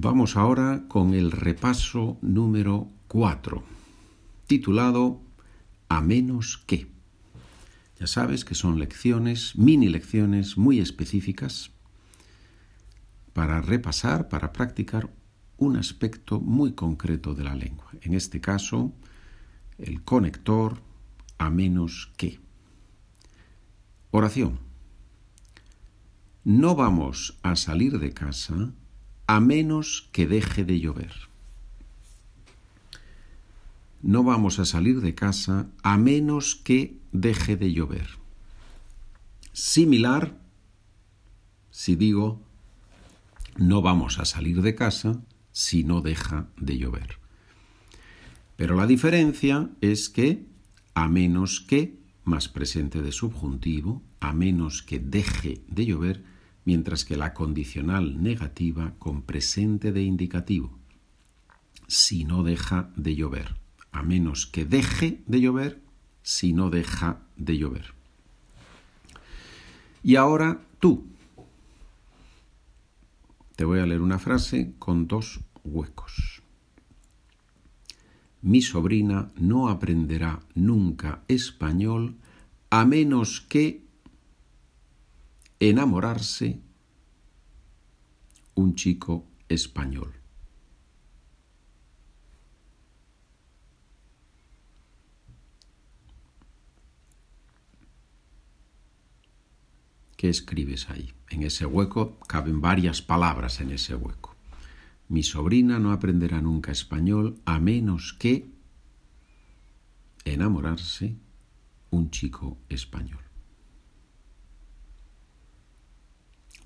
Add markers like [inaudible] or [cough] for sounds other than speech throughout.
Vamos ahora con el repaso número 4, titulado A menos que. Ya sabes que son lecciones, mini lecciones muy específicas para repasar, para practicar un aspecto muy concreto de la lengua. En este caso, el conector a menos que. Oración. No vamos a salir de casa a menos que deje de llover. No vamos a salir de casa a menos que deje de llover. Similar si digo no vamos a salir de casa si no deja de llover. Pero la diferencia es que a menos que más presente de subjuntivo, a menos que deje de llover, mientras que la condicional negativa con presente de indicativo. Si no deja de llover, a menos que deje de llover, si no deja de llover. Y ahora tú. Te voy a leer una frase con dos huecos. Mi sobrina no aprenderá nunca español a menos que enamorarse un chico español. ¿Qué escribes ahí? En ese hueco caben varias palabras en ese hueco. Mi sobrina no aprenderá nunca español a menos que enamorarse un chico español.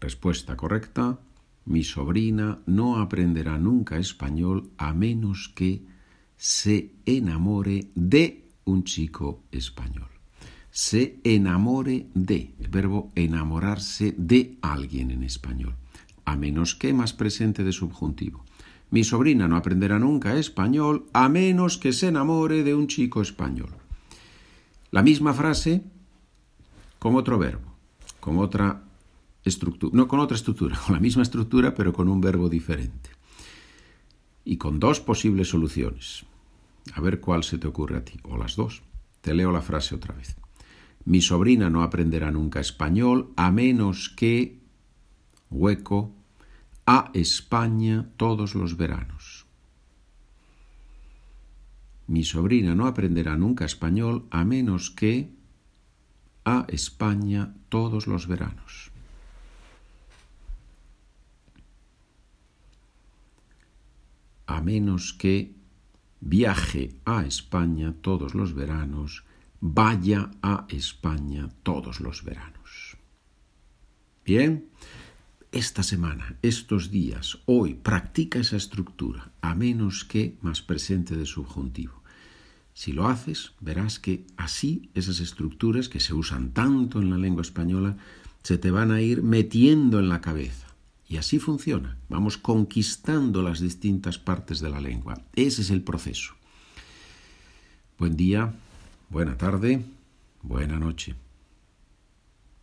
Respuesta correcta. Mi sobrina no aprenderá nunca español a menos que se enamore de un chico español. Se enamore de, el verbo enamorarse de alguien en español, a menos que más presente de subjuntivo. Mi sobrina no aprenderá nunca español a menos que se enamore de un chico español. La misma frase con otro verbo, con otra no con otra estructura, [laughs] con la misma estructura, pero con un verbo diferente. Y con dos posibles soluciones. A ver cuál se te ocurre a ti, o las dos. Te leo la frase otra vez. Mi sobrina no aprenderá nunca español a menos que, hueco, a España todos los veranos. Mi sobrina no aprenderá nunca español a menos que a España todos los veranos. Menos que viaje a España todos los veranos, vaya a España todos los veranos. Bien, esta semana, estos días, hoy, practica esa estructura, a menos que más presente de subjuntivo. Si lo haces, verás que así esas estructuras que se usan tanto en la lengua española se te van a ir metiendo en la cabeza y así funciona. Vamos conquistando las distintas partes de la lengua. Ese es el proceso. Buen día, buena tarde, buena noche.